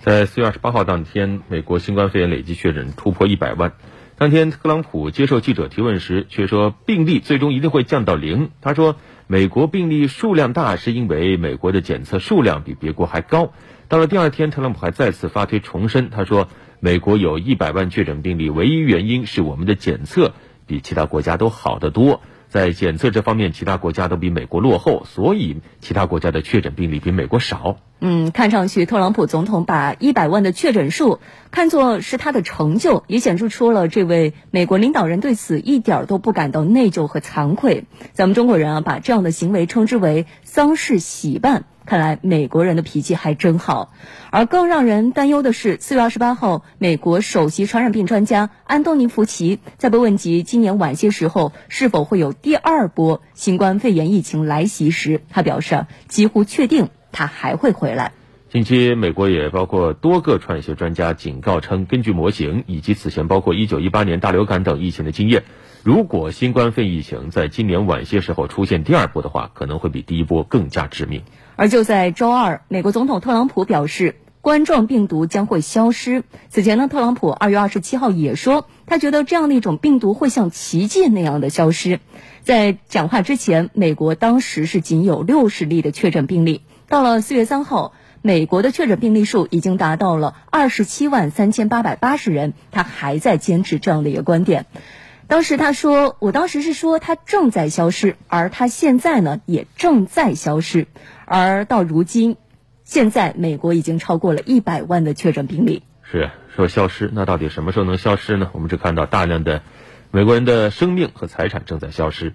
在四月二十八号当天，美国新冠肺炎累计确诊突破一百万。当天，特朗普接受记者提问时却说，病例最终一定会降到零。他说，美国病例数量大是因为美国的检测数量比别国还高。到了第二天，特朗普还再次发推重申，他说，美国有一百万确诊病例，唯一原因是我们的检测比其他国家都好得多。在检测这方面，其他国家都比美国落后，所以其他国家的确诊病例比美国少。嗯，看上去特朗普总统把一百万的确诊数看作是他的成就，也显示出了这位美国领导人对此一点都不感到内疚和惭愧。咱们中国人啊，把这样的行为称之为丧事喜办。看来美国人的脾气还真好，而更让人担忧的是，四月二十八号，美国首席传染病专家安东尼·福奇在被问及今年晚些时候是否会有第二波新冠肺炎疫情来袭时，他表示几乎确定他还会回来。近期，美国也包括多个传染学专家警告称，根据模型以及此前包括一九一八年大流感等疫情的经验，如果新冠肺炎疫情在今年晚些时候出现第二波的话，可能会比第一波更加致命。而就在周二，美国总统特朗普表示，冠状病毒将会消失。此前呢，特朗普二月二十七号也说，他觉得这样的一种病毒会像奇迹那样的消失。在讲话之前，美国当时是仅有六十例的确诊病例。到了四月三号，美国的确诊病例数已经达到了二十七万三千八百八十人。他还在坚持这样的一个观点。当时他说：“我当时是说它正在消失，而它现在呢也正在消失。而到如今，现在美国已经超过了一百万的确诊病例。是说消失，那到底什么时候能消失呢？我们只看到大量的美国人的生命和财产正在消失。”